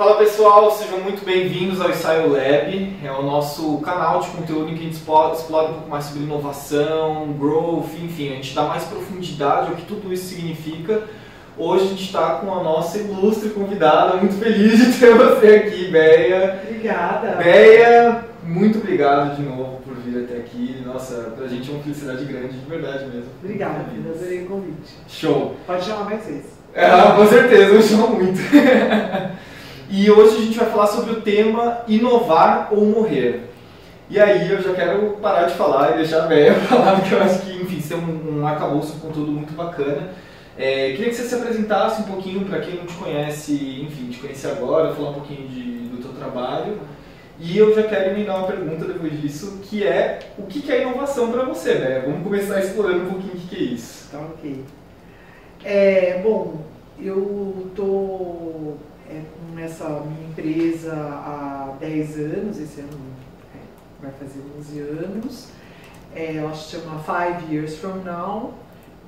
Fala pessoal, sejam muito bem-vindos ao Ensaio Lab, é o nosso canal de conteúdo em que a gente explora, um pouco mais sobre inovação, growth, enfim, a gente dá mais profundidade ao que tudo isso significa. Hoje a gente está com a nossa ilustre convidada, muito feliz de ter você aqui, Beia. Obrigada. Beia, muito obrigado de novo por vir até aqui. Nossa, pra gente é uma felicidade grande, de verdade mesmo. Obrigada, Pedro, adorei o convite. Show. Pode chamar mais vezes. É, com certeza, eu chamo muito. E hoje a gente vai falar sobre o tema inovar ou morrer. E aí eu já quero parar de falar e deixar a Béia falar, porque eu acho que, enfim, você tem um, um arcabouço com conteúdo muito bacana. É, queria que você se apresentasse um pouquinho para quem não te conhece, enfim, te conhecer agora, falar um pouquinho de, do teu trabalho. E eu já quero emendar uma pergunta depois disso, que é o que é inovação para você, né? Vamos começar explorando um pouquinho o que é isso. Tá ok. É, bom, eu tô é, nessa minha empresa há 10 anos, esse ano é, vai fazer 11 anos. É, ela se chama Five Years From Now,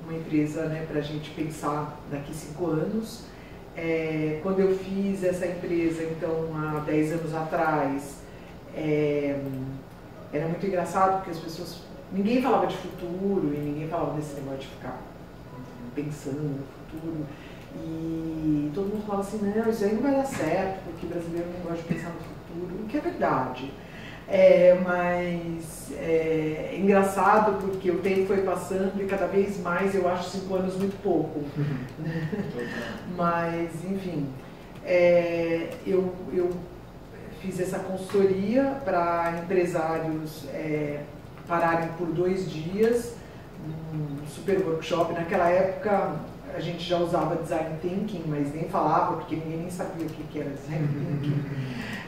uma empresa né, para a gente pensar daqui 5 anos. É, quando eu fiz essa empresa, então, há 10 anos atrás, é, era muito engraçado porque as pessoas. Ninguém falava de futuro e ninguém falava desse negócio de ficar pensando no futuro. E todo mundo fala assim, não, isso aí não vai dar certo, porque brasileiro não gosta de pensar no futuro, o que é verdade. É, mas é, é, engraçado porque o tempo foi passando e cada vez mais eu acho cinco anos muito pouco. mas, enfim, é, eu, eu fiz essa consultoria para empresários é, pararem por dois dias, um super workshop. Naquela época a gente já usava design thinking, mas nem falava, porque ninguém nem sabia o que, era design thinking.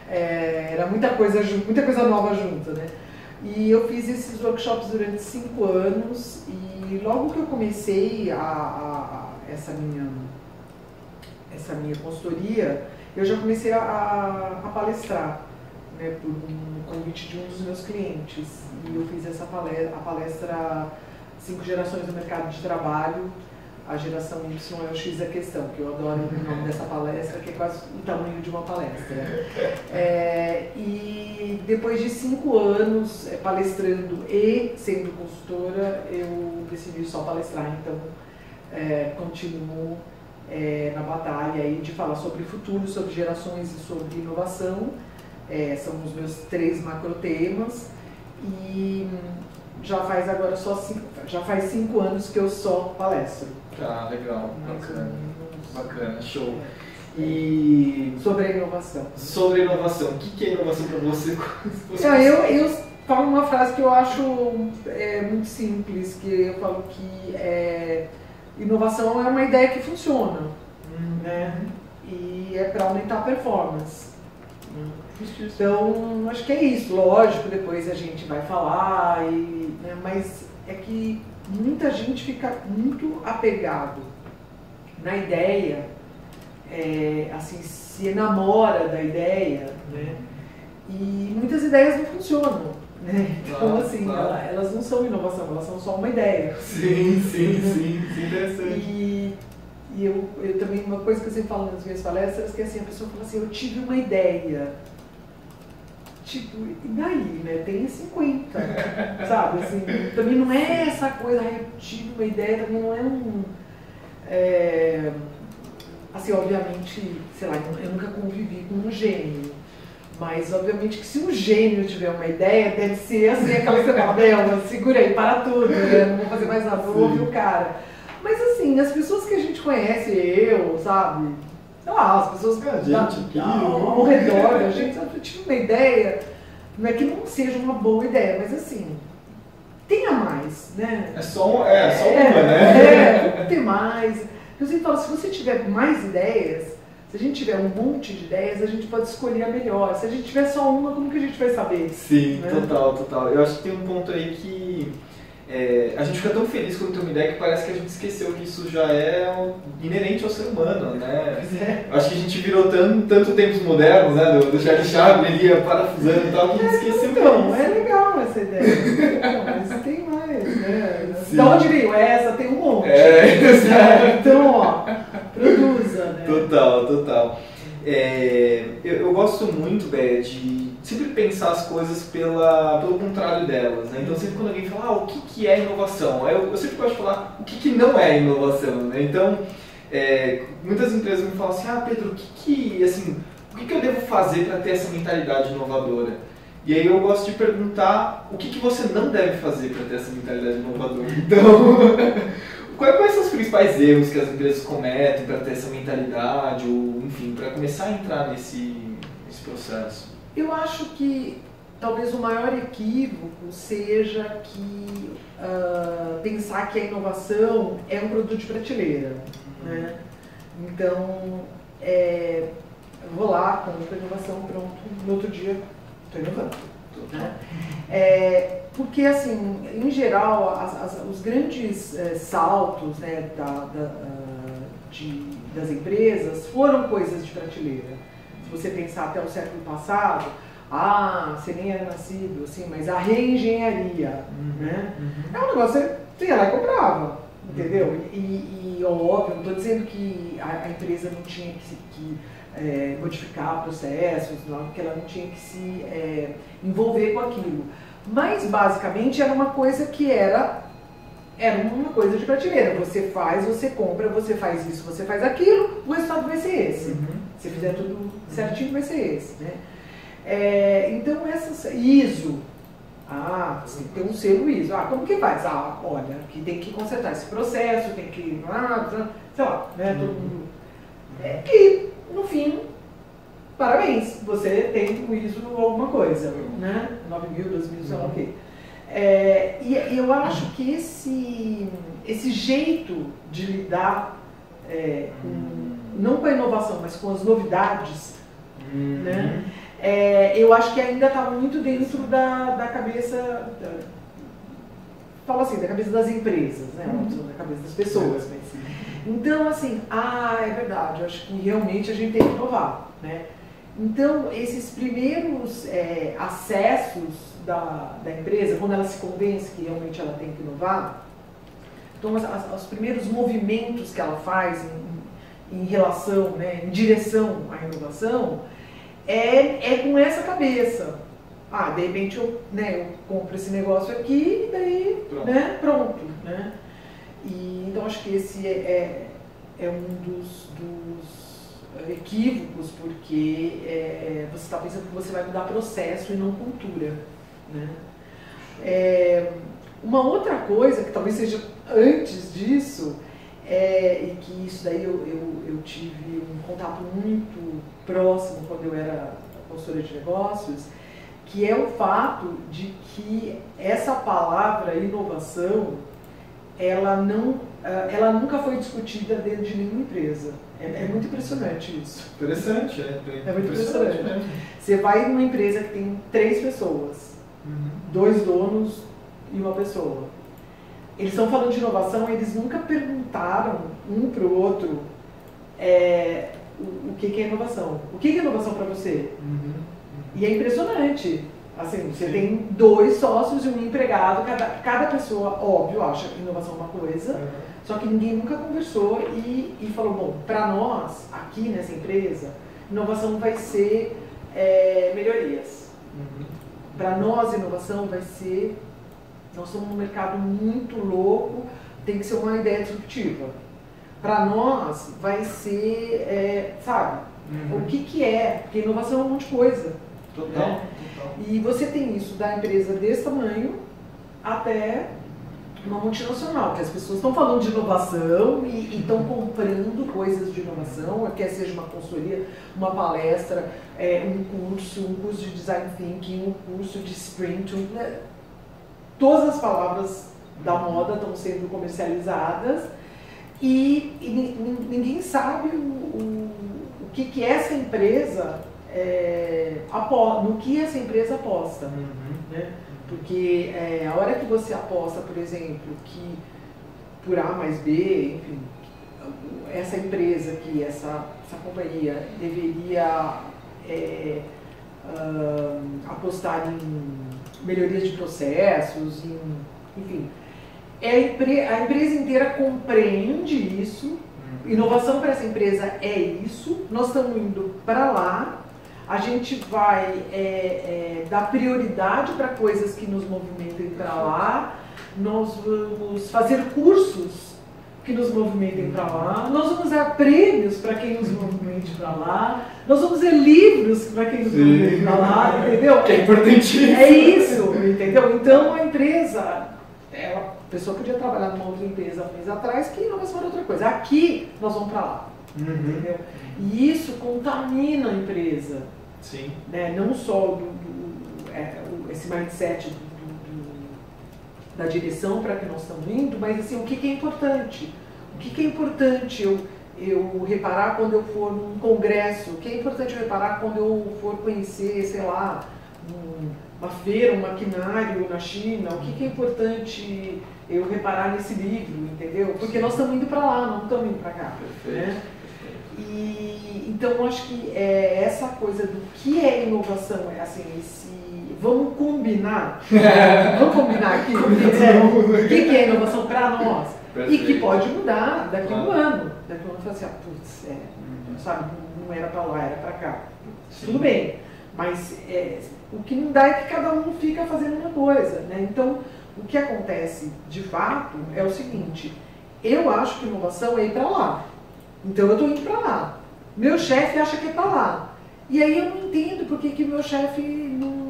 É, era muita coisa, muita coisa nova junto, né? E eu fiz esses workshops durante cinco anos e logo que eu comecei a, a, a essa, minha, essa minha consultoria, eu já comecei a, a palestrar, né, por um convite de um dos meus clientes. E eu fiz essa palestra, a palestra Cinco Gerações do Mercado de Trabalho, a geração Y é o X da questão, que eu adoro o nome dessa palestra, que é quase o tamanho de uma palestra. É, e depois de cinco anos é, palestrando e sendo consultora, eu decidi só palestrar, então é, continuo é, na batalha aí de falar sobre futuro, sobre gerações e sobre inovação. É, são os meus três macro temas. E já faz agora só cinco, já faz cinco anos que eu só palestro. Tá, legal, bacana, bacana, show. E sobre a inovação. Sobre a inovação, o que é inovação para você? Não, eu, eu falo uma frase que eu acho é, muito simples, que eu falo que é, inovação é uma ideia que funciona, hum. né? E é para aumentar a performance. Hum. Então, acho que é isso. Lógico, depois a gente vai falar, e, né, mas é que muita gente fica muito apegado na ideia, é, assim, se enamora da ideia, né? E muitas ideias não funcionam. Né? Então, assim, claro. elas não são inovação, elas são só uma ideia. Sim, sim, sim, sim interessante. E, e eu, eu também, uma coisa que eu sempre falo nas minhas palestras, que assim, a pessoa fala assim, eu tive uma ideia Tipo, e daí, né? Tem 50, sabe? Assim, também não é essa coisa, tive uma ideia, também não é um. É, assim, obviamente, sei lá, eu nunca convivi com um gênio. Mas, obviamente, que se um gênio tiver uma ideia, deve ser assim, aquela que você fala, Bela, segura aí, para tudo, né? não vou fazer mais nada, vou ouvir o cara. Mas, assim, as pessoas que a gente conhece, eu, sabe? Sei lá, as pessoas que a gente aqui, ao, redor, a gente, eu tive uma ideia, não é que não seja uma boa ideia, mas assim, tenha mais, né? É só, é, só uma, é, né? É, ter mais. Eu sempre falo, se você tiver mais ideias, Se a gente tiver um monte de ideias, a gente pode escolher a melhor. Se a gente tiver só uma, como que a gente vai saber? Sim, né? total, total. Eu acho que tem um ponto aí que é, a gente fica tão feliz quando tem uma ideia que parece que a gente esqueceu que isso já é inerente ao ser humano, né? É. Acho que a gente virou tanto, tanto tempos modernos, né? Do, do Charlie Chaplin ali, parafusando e tal, que a gente esqueceu Então, disso. é legal essa ideia. Não, mas tem mais, né? Sim. Da onde veio essa? Tem um monte. É, exato. Então, ó, produza, né? Total, total. É, eu, eu gosto muito, Bé, de sempre pensar as coisas pela, pelo contrário delas. Né? Então, sempre quando alguém fala, ah, o que, que é inovação? Eu, eu sempre gosto de falar o que, que não é inovação. Né? Então, é, muitas empresas me falam assim, ah, Pedro, o que, que, assim, o que, que eu devo fazer para ter essa mentalidade inovadora? E aí eu gosto de perguntar o que, que você não deve fazer para ter essa mentalidade inovadora. Então, quais, quais são os principais erros que as empresas cometem para ter essa mentalidade, ou enfim, para começar a entrar nesse, nesse processo? Eu acho que talvez o maior equívoco seja que ah, pensar que a inovação é um produto de prateleira. Né? Então, é, vou lá, compro a inovação, pronto, no outro dia estou inovando. Né? É, porque, assim, em geral, as- as- os grandes eh, saltos né, da- da, ah, de- das empresas foram coisas de prateleira. Você pensar até o século passado, ah, você nem era nascido, assim, mas a reengenharia, né? É um negócio que você ia lá e comprava, entendeu? E, e óbvio, não estou dizendo que a, a empresa não tinha que, que é, modificar processos, não, que ela não tinha que se é, envolver com aquilo. Mas basicamente era uma coisa que era era uma coisa de prateleira. Você faz, você compra, você faz isso, você faz aquilo, o resultado vai ser esse. Uhum. Se fizer tudo certinho, vai ser esse. Né? É, então, essas ISO. Ah, você tem que ter um selo ISO. Ah, como que faz? Ah, olha, que tem que consertar esse processo, tem que. Ah, sei lá, né? Todo mundo. É, e, no fim, parabéns, você tem o ISO alguma coisa, né? 9 mil, 12 mil, sei lá o quê. É, e e eu acho que esse, esse jeito de lidar é, com, não com a inovação, mas com as novidades, né? É, eu acho que ainda está muito dentro da, da cabeça, da, fala assim, da cabeça das empresas, né? Óbvio, Da cabeça das pessoas. Mas, então, assim, ah, é verdade, eu acho que realmente a gente tem que inovar, né? Então, esses primeiros é, acessos da, da empresa, quando ela se convence que realmente ela tem que inovar, então, as- as- os primeiros movimentos que ela faz em, em relação, né, em direção à inovação, é, é com essa cabeça. Ah, de repente eu, né, eu compro esse negócio aqui e daí, Pronto. né, pronto, né? E, então acho que esse é, é, é um dos, dos equívocos, porque é, você está pensando que você vai mudar processo e não cultura, né? É, uma outra coisa que talvez seja antes disso, é, e que isso daí eu, eu, eu tive um contato muito próximo quando eu era consultora de negócios, que é o fato de que essa palavra inovação, ela, não, ah, ela nunca foi discutida dentro de nenhuma empresa. É, é muito impressionante isso. Interessante, é. É muito impressionante. Você vai numa empresa que tem três pessoas, Uhum. dois donos e uma pessoa. Eles estão falando de inovação, eles nunca perguntaram um para o outro é, o, o que, que é inovação. O que, que é inovação para você? Uhum. E é impressionante. Assim, você Sim. tem dois sócios e um empregado, cada, cada pessoa, óbvio, acha que inovação é uma coisa, só que ninguém nunca conversou e, e falou, bom, para nós, aqui nessa empresa, inovação vai ser é, melhorias. Uhum. Para nós, inovação vai ser. Nós somos num mercado muito louco, tem que ser uma ideia disruptiva. Para nós, vai ser, é, sabe, Uhum. o que, que é? Porque inovação é um monte de coisa. Total, né? total. E você tem isso da empresa desse tamanho até uma multinacional, que as pessoas estão falando de inovação e estão comprando coisas de inovação, quer seja uma consultoria, uma palestra, é, um curso, um curso de design thinking, um curso de sprint, um, né? todas as palavras da moda estão sendo comercializadas e, e ni- ni- ninguém sabe o, o- o que, que essa empresa é, no que essa empresa aposta. Uhum. Né? Porque é, a hora que você aposta, por exemplo, que por A mais B, enfim, essa empresa que essa, essa companhia deveria é, uh, apostar em melhorias de processos, em, enfim, é a, empre a empresa inteira compreende isso, uhum. inovação para essa empresa é isso, nós estamos indo para lá, gente vai é, é, dar prioridade para coisas que nos movimentem para lá, nós vamos fazer cursos que nos movimentem para lá, nós vamos dar prêmios para quem nos movimente para lá, nós vamos ler livros para quem nos movimente para lá, entendeu? Que é importantíssimo. É isso, entendeu? Então a empresa, ela, a pessoa podia trabalhar numa outra empresa há meses atrás que não vai outra coisa. Aqui nós vamos para lá, uhum. entendeu? E isso contamina a empresa. Sim. Né? Não só do, do é, esse mindset do, da direção para que nós estamos indo, mas assim, o que, que é importante? O que, que é importante eu, eu reparar quando eu for num congresso? O que é importante eu reparar quando eu for conhecer, sei lá, um, uma feira, um maquinário na China? O que, que é importante eu reparar nesse livro, entendeu? Porque nós estamos indo para lá, não estamos indo para cá. Perfeito. Né? E, então, acho que é essa coisa do que é inovação, é assim, esse vamos combinar, vamos combinar aqui o que, que é inovação para nós e que pode mudar daqui a um ano. Daqui a um ano você assim, ah, putz, é, uhum. sabe, não era para lá, era para cá. Sim. Tudo bem, mas é, o que não dá é que cada um fica fazendo uma coisa. Né? Então, o que acontece de fato é o seguinte, eu acho que inovação é ir para lá. Então eu estou indo para lá. Meu chefe acha que é para lá. E aí eu não entendo por que, meu chefe não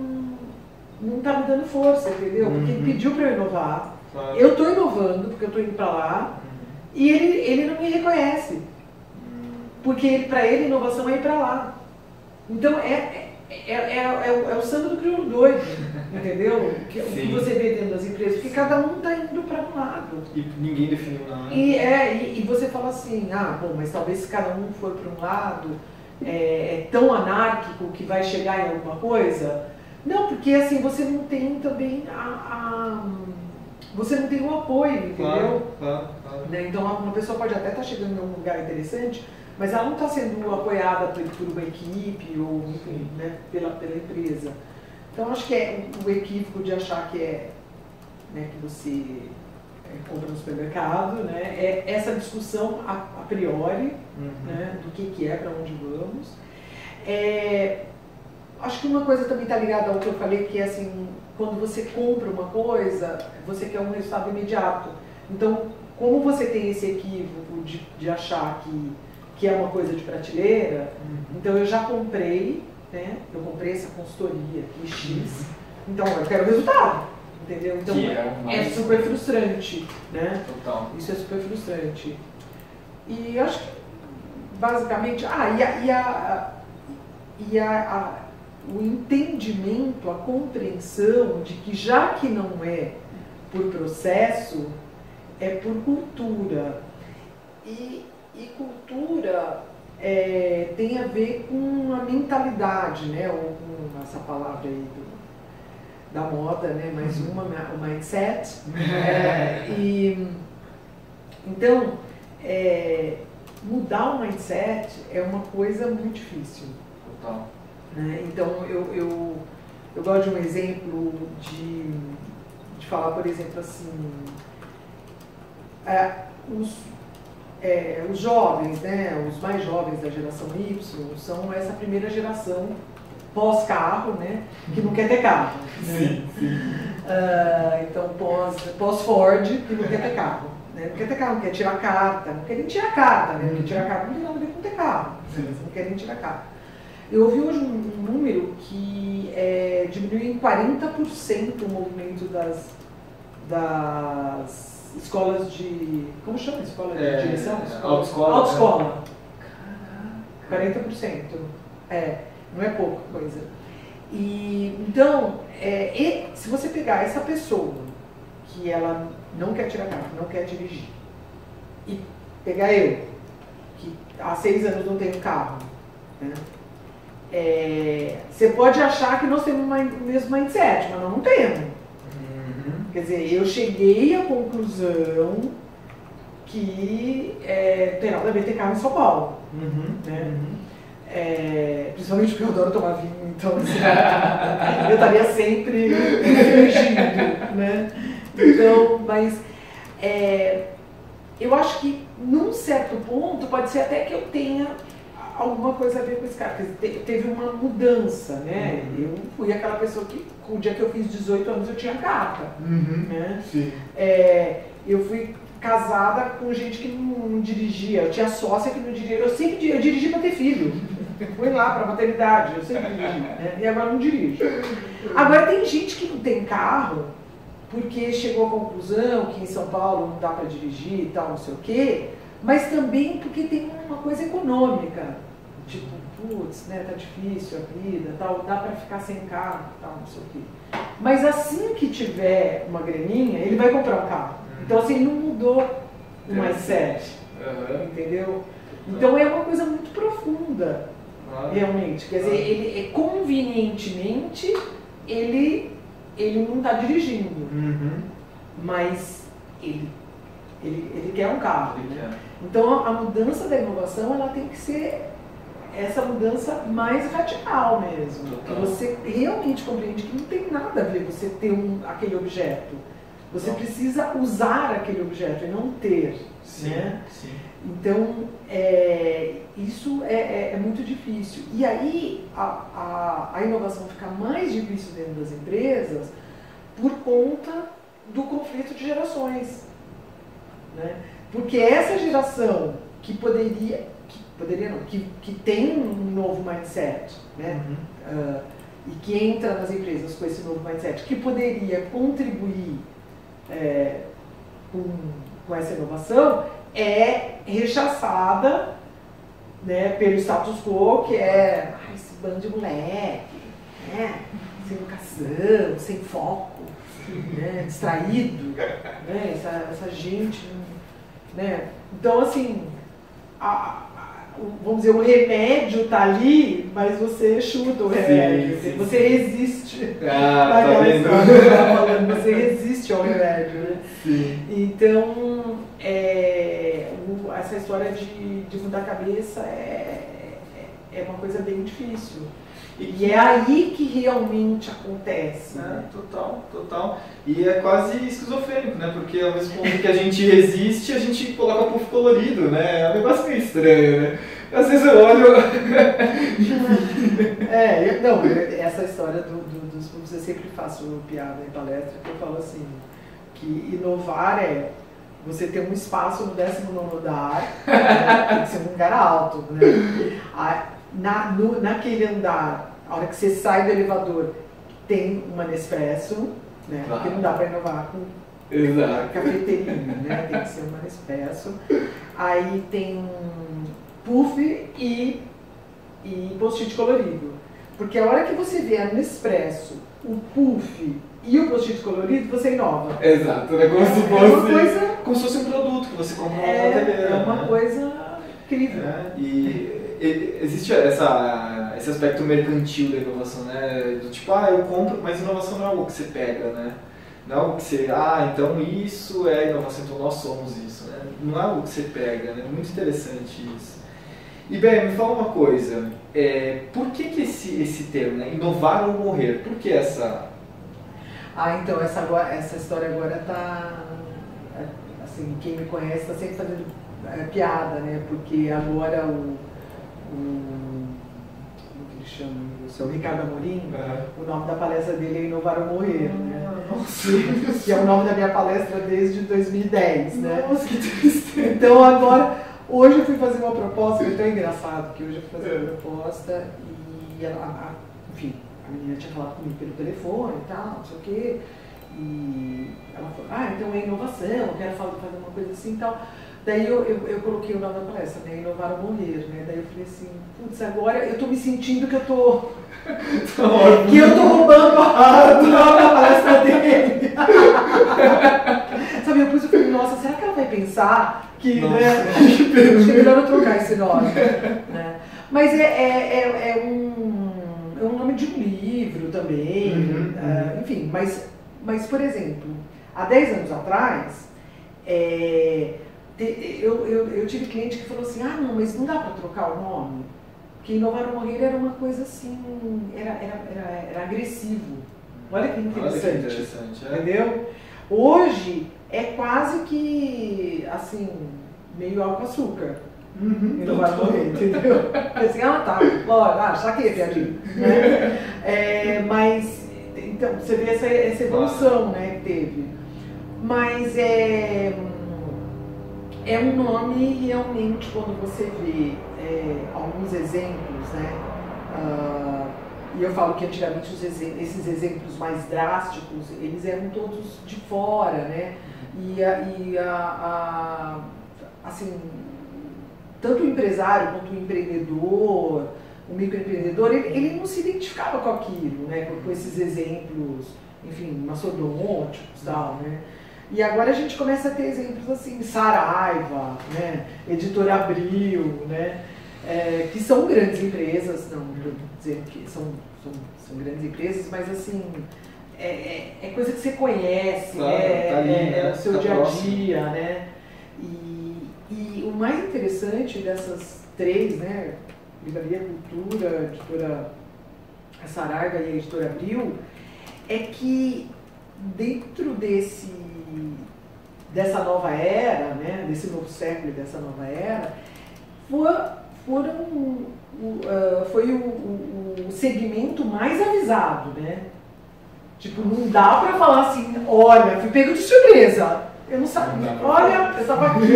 não está me dando força, entendeu? Porque ele uhum. pediu para eu inovar. Claro. Eu estou inovando, porque eu estou indo para lá, uhum. e ele, ele não me reconhece. Uhum. Porque para ele, inovação é ir para lá. Então, é, é, é, é, o, é o samba do crioulo doido, entendeu? Que, o que você vê dentro das empresas, porque cada um está indo para um lado. E ninguém definiu nada. E, é, e, e, você fala assim, ah, bom, mas talvez se cada um for para um lado, é, é tão anárquico que vai chegar em alguma coisa, não, porque assim, você não tem também a, a você não tem o apoio, entendeu? Claro, claro, claro. Né? Então uma pessoa pode até estar tá chegando em um lugar interessante, mas ela não está sendo apoiada por, uma equipe ou enfim, né, pela, pela empresa. Então acho que é o, o equívoco de achar que é né, que você é, compra no supermercado, né? É essa discussão a, a priori uhum. né, do que, que é, para onde vamos. É, acho que uma coisa também está ligada ao que eu falei, que é assim, quando você compra uma coisa, você quer um resultado imediato. Então, como você tem esse equívoco de, de achar que, que é uma coisa de prateleira, uhum. então eu já comprei, né? Eu comprei essa consultoria aqui, X, uhum. então eu quero o resultado. Entendeu? Então é, é, super frustrante, né? Total. Isso é super frustrante. E acho que basicamente. Ah, e a, e a, e a, a o entendimento, a compreensão de que já que não é por processo, é por cultura. E, e cultura é, tem a ver com a mentalidade, né? Ou com essa palavra aí do, da moda, né? Mais uhum. uma, o mindset. É, e, então, é, mudar o mindset é uma coisa muito difícil. Total. Né? Então, eu, eu, eu gosto de um exemplo de, de falar, por exemplo, assim, é, os, é, os jovens, né, os mais jovens da geração Y, são essa primeira geração pós-carro, né, que não quer ter carro. Né? Sim, sim. Uh, então, pós-Ford, que não quer ter carro. Né? Não quer ter carro, não quer tirar carta, não quer nem tirar carta, né? Porque tirar carta não tem nada a ver com ter carro. Não quer nem tirar carta. Eu ouvi hoje um, um número que é, diminuiu em 40% o movimento das, das escolas de. Como chama? Escola de é, direção? Autoescola. Autoescola. Caraca, 40%. É, não é pouca coisa. E, então, é, e, se você pegar essa pessoa que ela não quer tirar carro, não quer dirigir, e pegar eu, que há seis anos não tenho carro, Né? É, você pode achar que nós temos o mesmo mindset, mas nós não temos. Quer dizer, eu cheguei à conclusão que é, tem nada a ver ter carro em São Paulo. Uhum. Né? Uhum. É, principalmente porque eu adoro tomar vinho, então assim, eu estaria sempre fugindo, né? Então, mas é, eu acho que num certo ponto pode ser até que eu tenha alguma coisa a ver com esse cara. Porque teve uma mudança, né? Uhum. Eu fui aquela pessoa que, o dia que eu fiz 18 anos, eu tinha carta. Uhum. Né? Sim. É, eu fui casada com gente que não, não, dirigia. Eu tinha sócia que não dirigia. Eu sempre eu dirigi para ter filho. Fui lá para maternidade, eu sempre dirigi. Né? E agora não dirijo. Agora tem gente que não tem carro porque chegou à conclusão que em São Paulo não dá para dirigir e tal, não sei o quê, mas também porque tem uma coisa econômica. Tipo, putz, né, tá difícil a vida, tal, dá para ficar sem carro, tal, não sei o quê. Mas assim que tiver uma graninha, ele vai comprar um carro. Então assim, não mudou o mindset. Uhum. Entendeu? Então é uma coisa muito profunda, realmente. Quer dizer, ele é convenientemente ele ele não está dirigindo, uhum. mas ele, ele, ele quer um carro. Né? Então a mudança da inovação ela tem que ser essa mudança mais radical mesmo. Que você realmente compreende que não tem nada a ver você ter um, aquele objeto. Você não. precisa usar aquele objeto e não ter. Sim, né? sim. Então, é, isso é, é, é, muito difícil. E aí, a, a, a, inovação fica mais difícil dentro das empresas por conta do conflito de gerações. Né? Porque essa geração que poderia, poderia não, que, que tem um novo mindset, né? Uhum. Uh, e que entra nas empresas com esse novo mindset, que poderia contribuir é, com, com essa inovação, é rechaçada né, pelo status quo, que é ah, esse bando de moleque, né, sem educação, sem foco, né, distraído, né, essa, essa gente. Né? Então, assim, a, vamos dizer, o remédio está ali, mas você chuta o remédio. Sim, sim, você sim. resiste. Ah, tá vendo? Falando, você resiste ao remédio. Né? Então, é, o, essa história de, de mudar a cabeça é, é, é uma coisa bem difícil. E é aí que realmente acontece. Né? Total, total. E é quase esquizofrênico, né? Porque ao mesmo tempo que a gente resiste, a gente coloca puff colorido, né? É um negócio meio estranho, né? Às vezes eu olho. é, não, essa história do, do, dos puffs eu sempre faço piada em palestra, que eu falo assim, que inovar é você ter um espaço no 19 andar, né? tem que ser um lugar alto, né? Na, no, naquele andar, a hora que você sai do elevador, tem uma Nespresso, né? Claro. Porque não dá para inovar com Exato. cafeteria, né? Tem que ser uma Nespresso. Aí tem puff e, e post-it colorido. Porque a hora que você vê a Nespresso, o puff e o post-it colorido, você inova. Exato, é como, é, se fosse, é uma coisa, como se fosse um produto que você compra é, na É uma né? coisa incrível. É, e existe essa, esse aspecto mercantil da inovação, né? Do tipo, ah, eu compro, mas inovação não é algo que você pega, né? Não é algo que você, ah, então isso é inovação, então nós somos isso, né? Não é algo que você pega, né? Muito interessante isso. E bem, me fala uma coisa, é, por que, que esse, esse termo, né? Inovar ou morrer? Por que essa... Ah, então, essa, agora, essa história agora tá... Assim, quem me conhece está sempre fazendo é, piada, né? Porque agora o o como que ele chama? O seu Ricardo Amorim, uhum. o nome da palestra dele é Inovar ou Morrer, uhum. né? Nossa. Que é o nome da minha palestra desde 2010, né? Nossa, que triste. Então agora, hoje eu fui fazer uma proposta, foi tão engraçado que hoje eu fui fazer uma é. proposta e ela, enfim, a menina tinha falado comigo pelo telefone e tal, não sei o quê. E ela falou, ah, então é inovação, eu quero fazer uma coisa assim e tal. Daí eu, eu, eu, coloquei o nome da palestra, né? Inovar ou morrer, né? Daí eu falei assim, putz, agora eu tô me sentindo que eu tô. que eu tô roubando a, o nome da palestra dele. Sabe, depois eu falei, nossa, será que ela vai pensar que, nossa, né? Acho que é melhor eu trocar esse nome. né? Mas é, é, é, é um, é um nome de um livro também, Uhum, ah, enfim, mas, mas, por exemplo, há 10 anos atrás, é, eu, eu, eu tive cliente que falou assim, ah não, mas não dá para trocar o nome? Porque inovar ou morrer era uma coisa assim, era, era, era, era agressivo. Olha que Olha que interessante. interessante. É. Entendeu? Hoje é quase que assim, meio álcool açúcar. Uhum, vai total. morrer, entendeu? Assim, ah tá, lógico, ah, saquei, viadinho. Né? É, mas, então, você vê essa, essa evolução né, que teve. Mas é, é um nome realmente, quando você vê é, alguns exemplos, né? ah, e eu falo que antigamente os exe- esses exemplos mais drásticos, eles eram todos de fora, né? E, a, e a, a- assim, tanto o empresário quanto o empreendedor, o microempreendedor, ele, ele não se identificava com aquilo, né? Com, com esses exemplos, enfim, mastodônticos e tal, né? E agora a gente começa a ter exemplos assim, Saraiva, né? Editora Abril, né? É, que são grandes empresas, não estou dizendo que são, são, são grandes empresas, mas assim, é, é, é coisa que você conhece, Claro, né? tá ali, é, é o seu Tá dia a próximo. dia, né? E, e o mais interessante dessas três, né? Livraria Cultura, editora Saraiva e editora Abril, é que dentro desse dessa nova era, né, desse novo século e dessa nova era, for- foram o- ah, foi o, o- o segmento mais avisado, né? Tipo, não dá pra falar assim, olha, fui pego de surpresa. Eu não sabia, Não olha, eu tava aqui,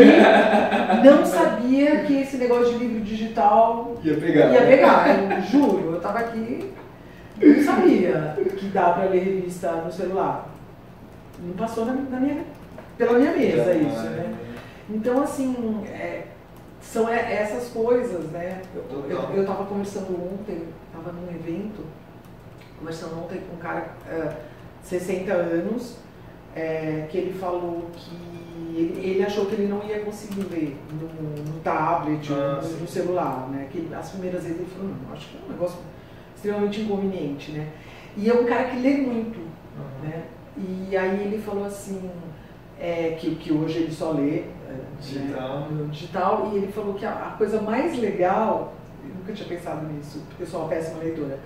não sabia que esse negócio de livro digital Ia pegar. ia pegar, eu juro, eu tava aqui, não sabia que dá pra ler revista no celular. Não passou na, na minha, pela minha mesa isso, né? Então, assim, é, são essas coisas, né? Eu, eu, eu tava conversando ontem, tava num evento, conversando ontem com um cara, é, 60 anos, é, que ele falou que ele, ele achou que ele não ia conseguir ler no, no tablet Ah, ou no, no celular, né? Que as primeiras vezes ele falou, não, acho que é um negócio extremamente inconveniente, né? E é um cara que lê muito, Uhum. né? E aí ele falou assim, é, que, que hoje ele só lê é, Digital. né, digital, e ele falou que a, a coisa mais legal, eu nunca tinha pensado nisso, porque eu sou uma péssima leitora,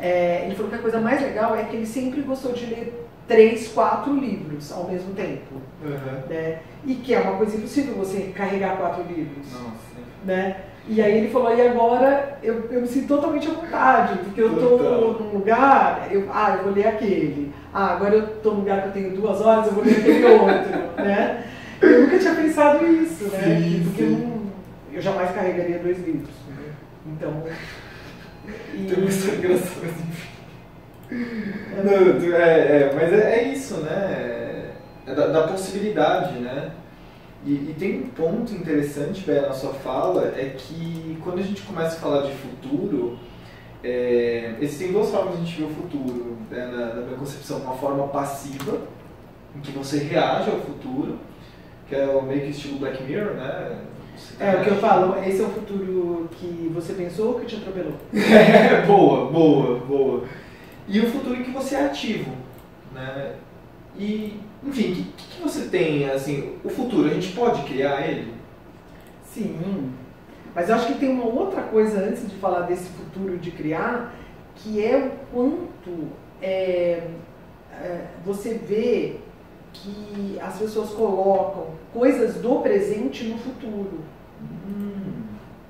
é, ele falou que a coisa mais legal é que ele sempre gostou de ler três, quatro livros ao mesmo tempo, Uhum. né? E que é uma coisa impossível você carregar quatro livros Nossa. né? E aí ele falou, e agora eu, eu me sinto totalmente à vontade, porque eu tô Total. num lugar, eu, ah, eu vou ler aquele. Ah, agora eu tô num lugar que eu tenho duas horas, eu vou ler aquele outro, né? Eu nunca tinha pensado isso, né? Sim, porque eu, sim. não, eu jamais carregaria dois livros. né? Então. E, Tem uma história engraçada. Não, tu- é, é, mas é, é isso, né? É da, da possibilidade, né? E, e tem um ponto interessante, Bé, na sua fala, é que quando a gente começa a falar de futuro, é, existem duas formas de a gente ver o futuro. Né? Na, na minha concepção, uma forma passiva, em que você reage ao futuro, que é o meio que estilo Black Mirror, né? É o que eu falo, esse é o futuro que você pensou ou que te atropelou? É, boa, boa, boa. E o futuro em que você é ativo, né? E, enfim, o que, que você tem, assim, o futuro, a gente pode criar ele? Sim, mas eu acho que tem uma outra coisa antes de falar desse futuro de criar, que é o quanto é, é, você vê que as pessoas colocam coisas do presente no futuro.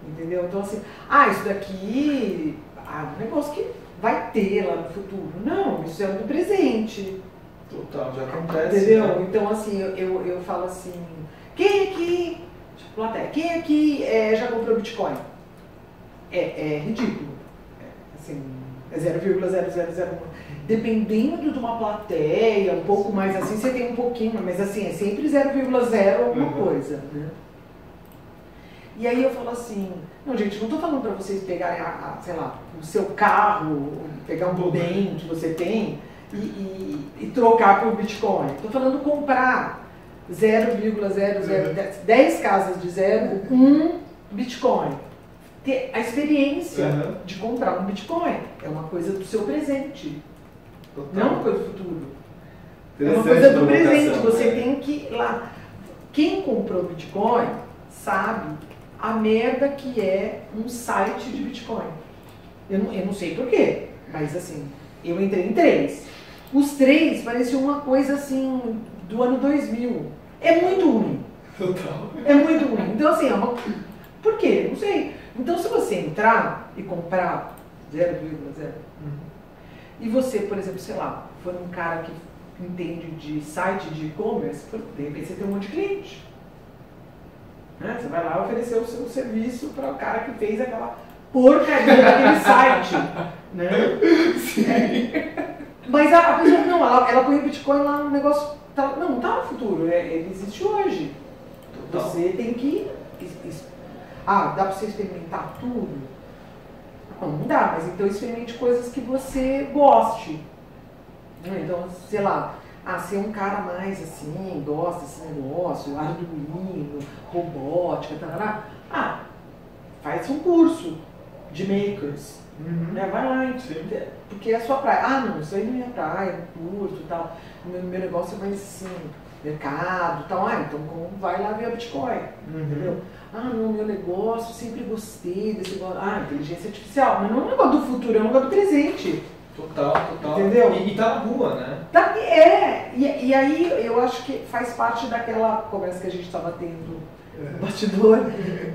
Entendeu? Então assim, ah, isso daqui ah, um negócio que vai ter lá no futuro. Não, isso é do presente. Total, já acontece. Entendeu? né? Então, assim, eu, eu, eu falo assim, quem aqui, tipo, plateia, quem aqui é, já comprou Bitcoin? É, é ridículo. É, assim, é 0,0001. Dependendo de uma plateia, um pouco mais assim, você tem um pouquinho, mas assim, é sempre 0,0 alguma Uhum. coisa, né? E aí eu falo assim, não gente, não tô falando para vocês pegarem, a, a, sei lá, o seu carro, pegar um bem que você tem e, e- e trocar por Bitcoin. Tô falando comprar 0,00, 10 casas de zero, um Bitcoin. ter a experiência Uhum. de comprar um Bitcoin. É uma coisa do seu presente, Total. não uma coisa do futuro. É uma coisa do presente. Você né? tem que ir lá. Quem comprou Bitcoin sabe a merda que é um site de Bitcoin. Eu não, eu não sei porquê, mas assim, eu entrei em três. Os três pareciam uma coisa assim do ano 2000. É muito ruim. Total. É muito ruim. Então, assim, é uma... por quê? Não sei. Então, se você entrar e comprar 0,0 e você, por exemplo, sei lá, for um cara que entende de site de e-commerce, de repente você tem um monte de cliente. Né? Você vai lá oferecer o seu serviço para o cara que fez aquela porcaria daquele site. Né? É. Mas a, a pessoa não, ela, ela põe o Bitcoin lá no negócio. Tá, não, não tá no futuro, é, ele existe hoje. Total. Você tem que. Ah, dá para você experimentar tudo? Não, não dá, mas então experimente coisas que você goste. Né? Então, sei lá, ah, ser um cara mais assim, gosta desse negócio, Arduino, robótica, tarará. Ah, faz um curso de makers. Uhum. Né? Vai lá, Sim. Porque é a sua praia. Ah, não, isso aí não é minha praia, não curto e tal. O meu, meu negócio é mais assim, mercado e tal. Ah, então vai lá ver a Bitcoin, entendeu? Uhum. Ah, não, meu negócio, sempre gostei desse negócio. Ah, inteligência artificial. Mas não é um negócio do futuro, é um negócio do presente. Total, total. Entendeu? E, e tá na rua, né? Tá, é, e, e aí eu acho que faz parte daquela conversa que a gente estava tendo no bastidor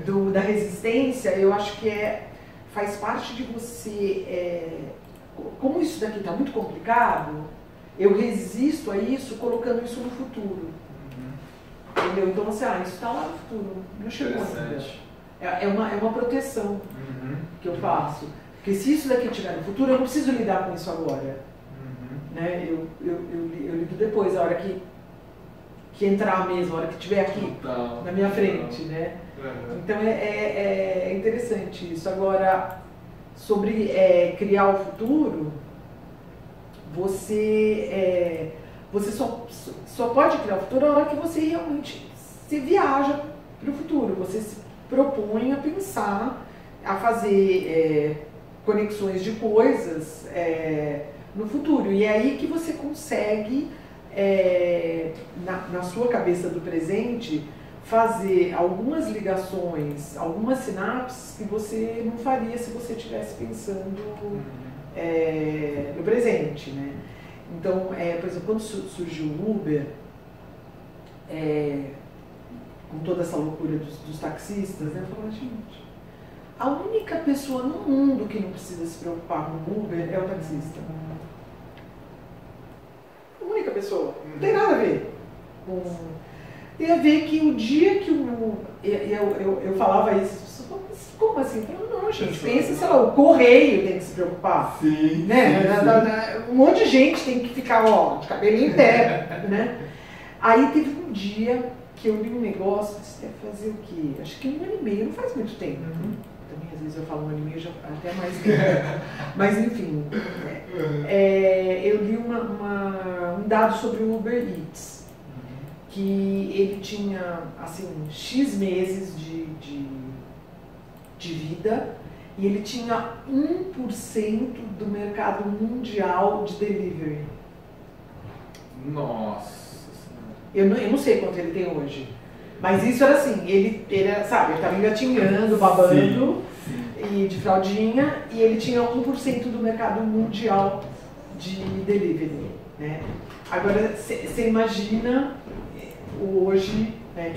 do, da resistência, eu acho que é, faz parte de você. é, como isso daqui está muito complicado, eu resisto a isso colocando isso no futuro. Entendeu? Então você, ah, isso está lá no futuro, não chegou ainda. É, é, uma, é uma proteção Uhum. que eu faço. Porque se isso daqui estiver no futuro, eu não preciso lidar com isso agora Uhum. né? Eu, eu, eu, eu lido depois, a hora que, que entrar mesmo, a hora que estiver aqui Total. na minha frente, né? Uhum. Então é, é, é interessante isso. Agora, sobre é, criar o futuro, você, é, você só, só pode criar o futuro a hora que você realmente se viaja para o futuro. Você se propõe a pensar, a fazer é, conexões de coisas é, no futuro. E é aí que você consegue, é, na, na sua cabeça do presente, fazer algumas ligações, algumas sinapses que você não faria se você estivesse pensando é, no presente, né? Então, é, por exemplo, quando su- surgiu o Uber, é, com toda essa loucura dos, dos taxistas, né? Eu falava, gente, a única pessoa no mundo que não precisa se preocupar com o Uber é o taxista. A única pessoa. Não tem nada a ver com tem a ver que o dia que o. Eu, eu, eu, eu falava isso, as pessoas falavam, "Mas como assim? Eu falava, não, gente, pensa, sei lá, o correio tem que se preocupar. Sim. Né? sim, Na- na- na- um monte de gente tem que ficar, ó, de cabelo em pé, né? Aí teve um dia que eu li um negócio, disse, deve fazer o quê? Acho que um ano e meio, não faz muito tempo. Uhum. Também às vezes eu falo um ano e meio, já até mais tempo. Mas enfim, é, eu li uma, uma- um dado sobre o Uber Eats que ele tinha assim x meses de, de, de vida e ele tinha 1% do mercado mundial de delivery. Nossa senhora. Eu não, eu não sei quanto ele tem hoje. Mas isso era assim, ele, ele era, sabe, ele estava engatinhando, babando Sim. e de fraldinha e ele tinha 1% do mercado mundial de delivery. Né? Agora, você imagina hoje, né,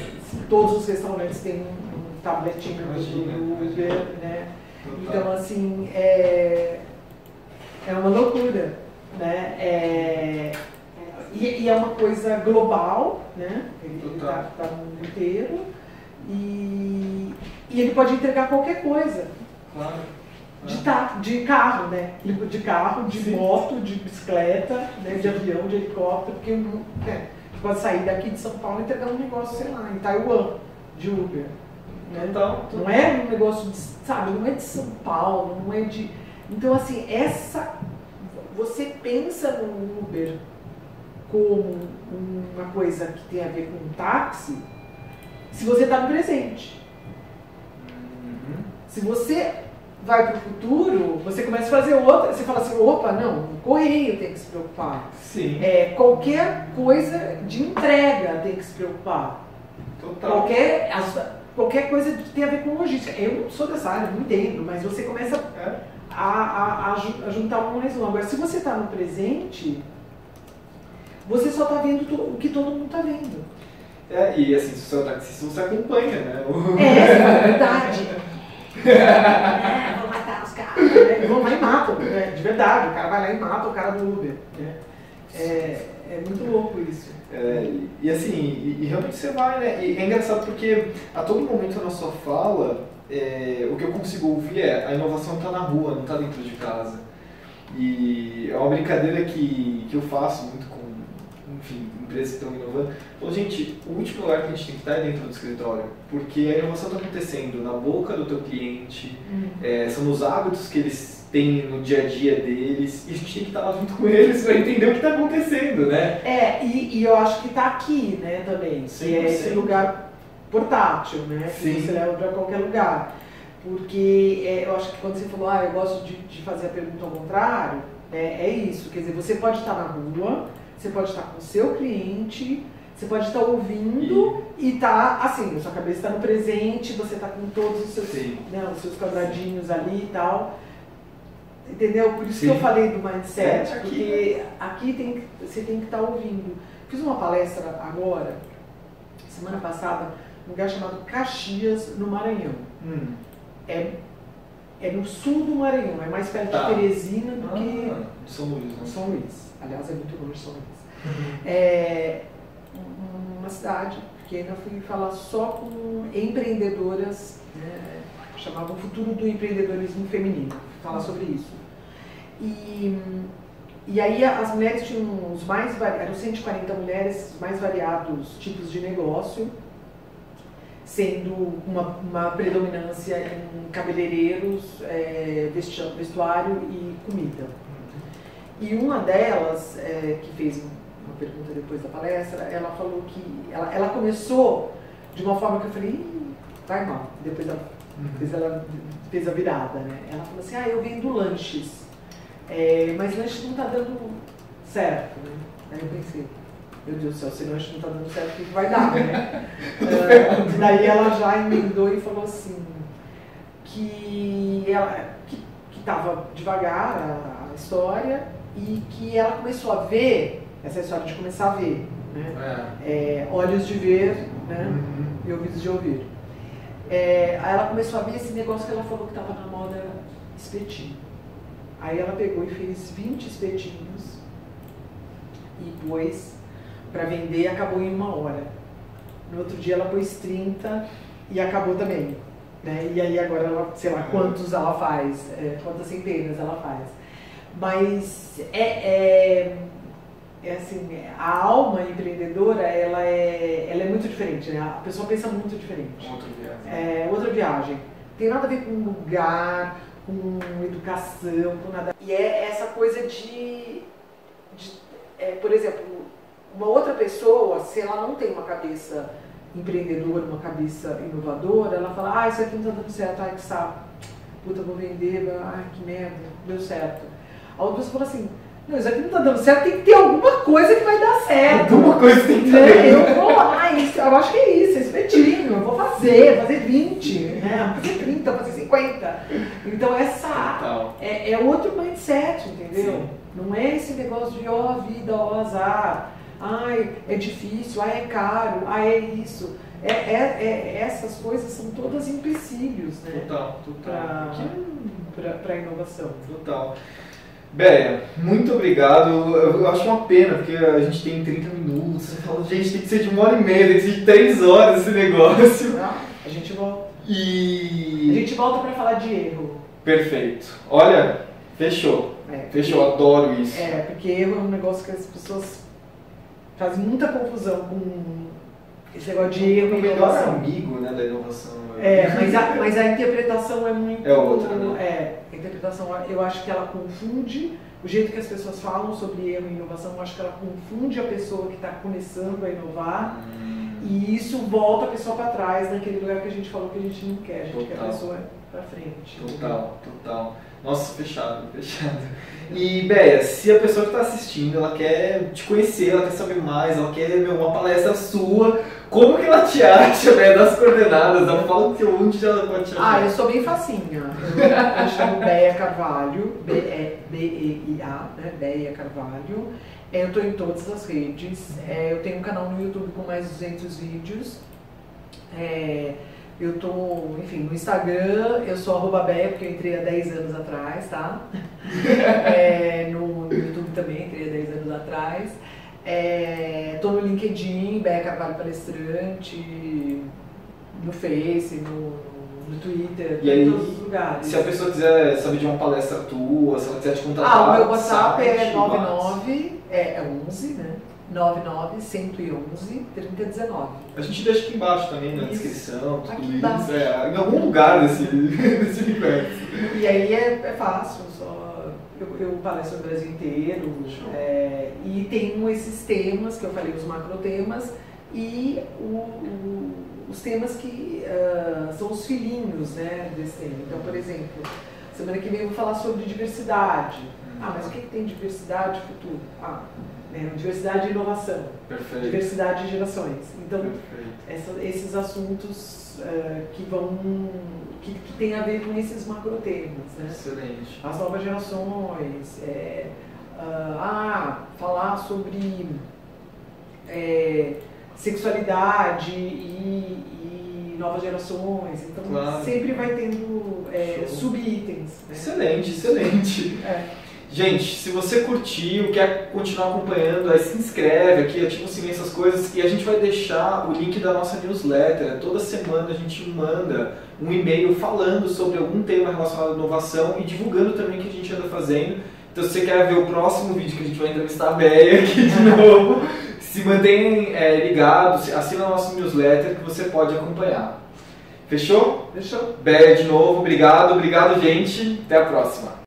todos os restaurantes têm um, tabletinho do Uber, né? Então, assim, é, é uma loucura, né? É, e, e é uma coisa global, né? Ele está no mundo inteiro e, e ele pode entregar qualquer coisa. Claro. De, ta- de carro, né? De carro, de Sim. moto, de bicicleta, né? de avião, de helicóptero, porque né? Pode sair daqui de São Paulo e entregar um negócio, sei lá, em Taiwan, de Uber. Né? Total. Não é um negócio de, sabe, não é de São Paulo, não é de. Então, assim, essa. Você pensa no Uber como uma coisa que tem a ver com um táxi, se você está no presente. Uhum. Se você vai para o futuro, você começa a fazer outra, você fala assim, opa, não, o correio tem que se preocupar. Sim. É, qualquer coisa de entrega tem que se preocupar. Total. Qualquer, qualquer coisa que tem a ver com logística. Eu não sou dessa área, não entendo, mas você começa É. a, a- a ju- a juntar um mais um. Agora, se você está no presente, você só está vendo o que todo mundo está vendo. É, e assim, se você é taxista, você acompanha, né? É, é verdade. Né? Vão lá e matam, né? de verdade. O cara vai lá e mata o cara do Uber. né? É, é muito louco isso. É, e, e assim, e, e realmente você vai, né? E é engraçado porque a todo momento na sua fala, é, o que eu consigo ouvir é a inovação está na rua, não está dentro de casa. E é uma brincadeira que, que eu faço muito com, enfim, empresas que estão inovando. Gente, o último lugar que a gente tem que estar é dentro do escritório, porque a inovação está acontecendo na boca do teu cliente, é, são nos hábitos que eles têm no dia a dia deles, e a gente tem que estar lá junto com eles para entender o que está acontecendo, né? É, e, e eu acho que está aqui, né, também. Que é esse 100%. lugar portátil, né? Sim. Que você leva para qualquer lugar. Porque é, eu acho que quando você falou, ah, eu gosto de, de fazer a pergunta ao contrário, é, é isso. Quer dizer, você pode estar na rua, você pode estar com o seu cliente, você pode estar ouvindo e tá assim, a sua cabeça está no presente, você está com todos os seus, Sim. né, os seus quadradinhos ali e tal. Entendeu? Por isso que Sim. eu falei do mindset, É, aqui, porque aqui tem, que- você tem que estar ouvindo. Fiz uma palestra agora, semana passada, num lugar chamado Caxias, no Maranhão. Hum. É, é no sul do Maranhão, é mais perto Tá. de Teresina do que Ah, São Luís, né? São Luís. Aliás, é muito longe de São Luís. É um- uma cidade pequena, fui falar só com empreendedoras, né, chamava o futuro do empreendedorismo feminino, fui falar sobre isso. E, e aí as mulheres tinham os mais, eram 140 mulheres, os mais variados tipos de negócio, sendo uma, uma predominância em cabeleireiros, é, vestuário e comida. E uma delas, é, que fez uma pergunta depois da palestra, ela falou que ela, ela começou de uma forma que eu falei, "Ih, vai mal. Depois ela fez, ela fez a virada, né? Ela falou assim, ah, eu vendo lanches, é, mas lanches não tá dando certo, né? Aí eu pensei, meu Deus do céu, se lanche não tá dando certo, o que vai dar, né? Ah, daí ela já emendou e falou assim, que ela que, que tava devagar a, a história e que ela começou a ver, essa história de começar a ver, né? É. É, olhos de ver, né? Uhum. e ouvidos de ouvir. É, aí ela começou a ver esse negócio que ela falou que estava na moda espetinho. Aí ela pegou e fez 20 espetinhos e pôs para vender acabou em uma hora. No outro dia ela pôs 30 e acabou também. Né? E aí agora ela, sei lá quantos ela faz, é, quantas centenas ela faz. Mas é, é, é assim, a alma empreendedora, ela é, ela é muito diferente, né? A pessoa pensa muito diferente. Outra viagem. É outra viagem. Tem nada a ver com lugar, com educação, com nada. E é essa coisa de, de é, por exemplo, uma outra pessoa, se ela não tem uma cabeça empreendedora, uma cabeça inovadora, ela fala, ah, isso aqui não tá dando certo, ai que saco, puta, vou vender, ai que merda, deu certo. A outra pessoa fala assim, não, isso aqui não tá dando certo, tem que ter alguma coisa que vai dar certo. Alguma coisa tem que Né? ter. Eu vou lá, isso, eu acho que é isso, é espetinho, eu vou fazer, fazer 20, né? Fazer 30, vou fazer 50. Então essa é, é outro mindset, entendeu? Sim. Não é esse negócio de ó vida, ó azar, ai, é difícil, ai é caro, ai é isso. É, é- é- essas coisas são todas empecilhos, né? Total, total. Para a inovação. Total. Béia, muito obrigado. Eu, eu acho uma pena, porque a gente tem 30 minutos. Você fala, gente, tem que ser de uma hora e meia, tem que ser de 3 horas esse negócio. Tá? A gente volta. A E. gente volta para falar de erro. Perfeito. Olha, fechou. É, Fechou, adoro isso. É, porque erro é um negócio que as pessoas fazem muita confusão com esse negócio de erro o e melhor inovação. amigo né, da inovação. É, mas a, mas a interpretação é muito. É outra, né? É, a interpretação, eu acho que ela confunde o jeito que as pessoas falam sobre erro e inovação, eu acho que ela confunde a pessoa que está começando a inovar Hum, e isso volta a pessoa para trás naquele lugar que a gente falou que a gente não quer. A gente quer a Total. pessoa, para frente. Total, total. Nossa, fechado, fechado. E, Béia, se a pessoa que está assistindo, ela quer te conhecer, ela quer saber mais, ela quer meu, uma palestra sua, como que ela te acha, Béia, das coordenadas? Ela fala que onde ela pode te achar. Ah, eu sou bem facinha. Eu, eu chamo Béia Carvalho, B-E-I-A, né? Béia Carvalho. É, eu estou em todas as redes. É, eu tenho um canal no YouTube com mais de 200 vídeos. É, eu tô, enfim, no Instagram, eu sou arroba porque eu entrei há 10 anos atrás, tá? É, no, no, YouTube também, entrei há 10 anos atrás. É, tô no LinkedIn, Béia Carvalho Palestrante, no Face, no, no Twitter, E aí, em todos os lugares. Se a pessoa quiser saber de uma palestra tua, se ela quiser te contratar... Ah, o meu WhatsApp é site, 99, é, é 11, né? 99 111 3019. A gente deixa aqui embaixo também na Isso. descrição, tudo Aqui isso. É, em algum lugar desse, desse universo. E aí é, é fácil, só eu, eu palestro no Brasil inteiro. É, e tenho esses temas que eu falei, os macrotemas, e o- o- os temas que ah, são os filhinhos né, desse tema. Então, por exemplo, semana que vem eu vou falar sobre diversidade. Ah, mas o que, que tem diversidade e futuro? Ah, né, diversidade e inovação, Perfeito. diversidade e gerações. Então, essa- esses assuntos eh, que vão que, que tem a ver com esses macrotemas, né? Excelente. As novas gerações, é, ah, falar sobre é, sexualidade e, novas gerações, então Claro. sempre vai tendo é, subitens. Né? Excelente, excelente. É. Gente, se você curtiu, quer continuar acompanhando, aí se inscreve aqui, ativa o sininho, essas coisas, e a gente vai deixar o link da nossa newsletter. Toda semana a gente manda um e-mail falando sobre algum tema relacionado à inovação e divulgando também o que a gente anda fazendo. Então, se você quer ver o próximo vídeo que a gente vai entrevistar a Béia aqui de novo, se mantenha é, ligado, assina a nossa newsletter que você pode acompanhar. Fechou? Fechou? Béia de novo, obrigado, obrigado gente, até a próxima.